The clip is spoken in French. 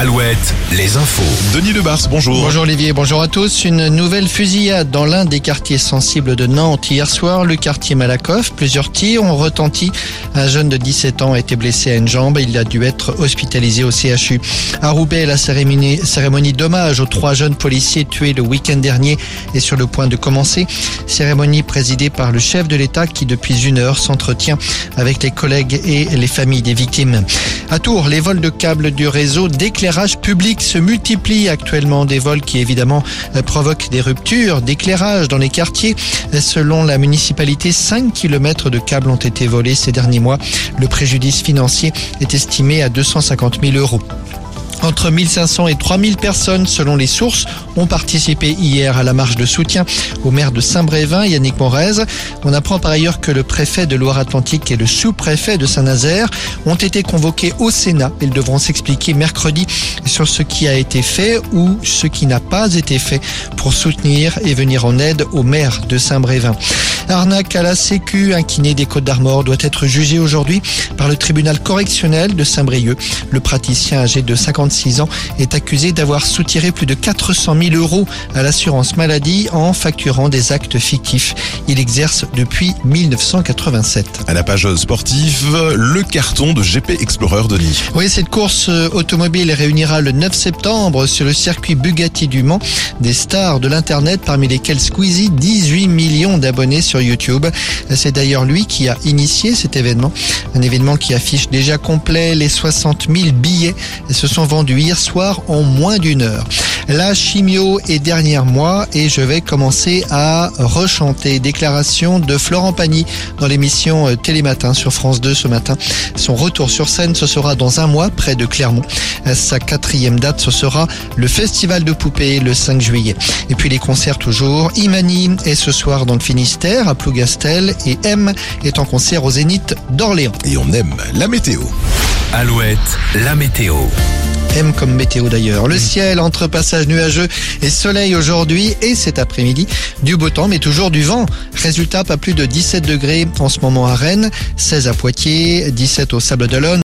Alouette, les infos. Denis Lebars, bonjour. Bonjour Olivier, bonjour à tous. Une nouvelle fusillade dans l'un des quartiers sensibles de Nantes hier soir, le quartier Malakoff. Plusieurs tirs ont retenti. Un jeune de 17 ans a été blessé à une jambe. Il a dû être hospitalisé au CHU. À Roubaix, la cérémonie, cérémonie d'hommage aux trois jeunes policiers tués le week-end dernier est sur le point de commencer. Cérémonie présidée par le chef de l'État qui depuis une heure s'entretient avec les collègues et les familles des victimes. À Tours, les vols de câbles du réseau d'éclairage public se multiplient actuellement. Des vols qui évidemment euh, provoquent des ruptures d'éclairage dans les quartiers. Selon la municipalité, 5 km de câbles ont été volés ces derniers mois. Le préjudice financier est estimé à 250 000 euros. Entre 1500 et 3000 personnes, selon les sources, ont participé hier à la marche de soutien au maire de Saint-Brévin, Yannick Morez. On apprend par ailleurs que le préfet de Loire-Atlantique et le sous-préfet de Saint-Nazaire ont été convoqués au Sénat. Ils devront s'expliquer mercredi sur ce qui a été fait ou ce qui n'a pas été fait pour soutenir et venir en aide au maire de Saint-Brévin. Arnaque à la Sécu, un kiné des Côtes d'Armor doit être jugé aujourd'hui par le tribunal correctionnel de Saint-Brieuc. Le praticien âgé de 56 ans est accusé d'avoir soutiré plus de 400 000 euros à l'assurance maladie en facturant des actes fictifs. Il exerce depuis 1987. À la page sportive, le carton de GP Explorer Denis. Oui, cette course automobile réunira le 9 septembre sur le circuit Bugatti du Mans des stars de l'Internet, parmi lesquels Squeezie, 18 millions d'abonnés sur YouTube. C'est d'ailleurs lui qui a initié cet événement. Un événement qui affiche déjà complet les 60 000 billets se sont vendus hier soir en moins d'une heure. La chimio est dernière mois et je vais commencer à rechanter. Déclaration de Florent Pagny dans l'émission Télématin sur France 2 ce matin. Son retour sur scène, ce sera dans un mois près de Clermont. Sa quatrième date, ce sera le Festival de Poupées le 5 juillet. Et puis les concerts toujours. Imani est ce soir dans le Finistère à Plougastel et M est en concert au Zénith d'Orléans. Et on aime la météo. Alouette, la météo. M comme météo d'ailleurs. Le ciel entre passage nuageux et soleil aujourd'hui et cet après-midi. Du beau temps mais toujours du vent. Résultat, pas plus de 17 degrés en ce moment à Rennes, 16 à Poitiers, 17 au Sable d'Olonne.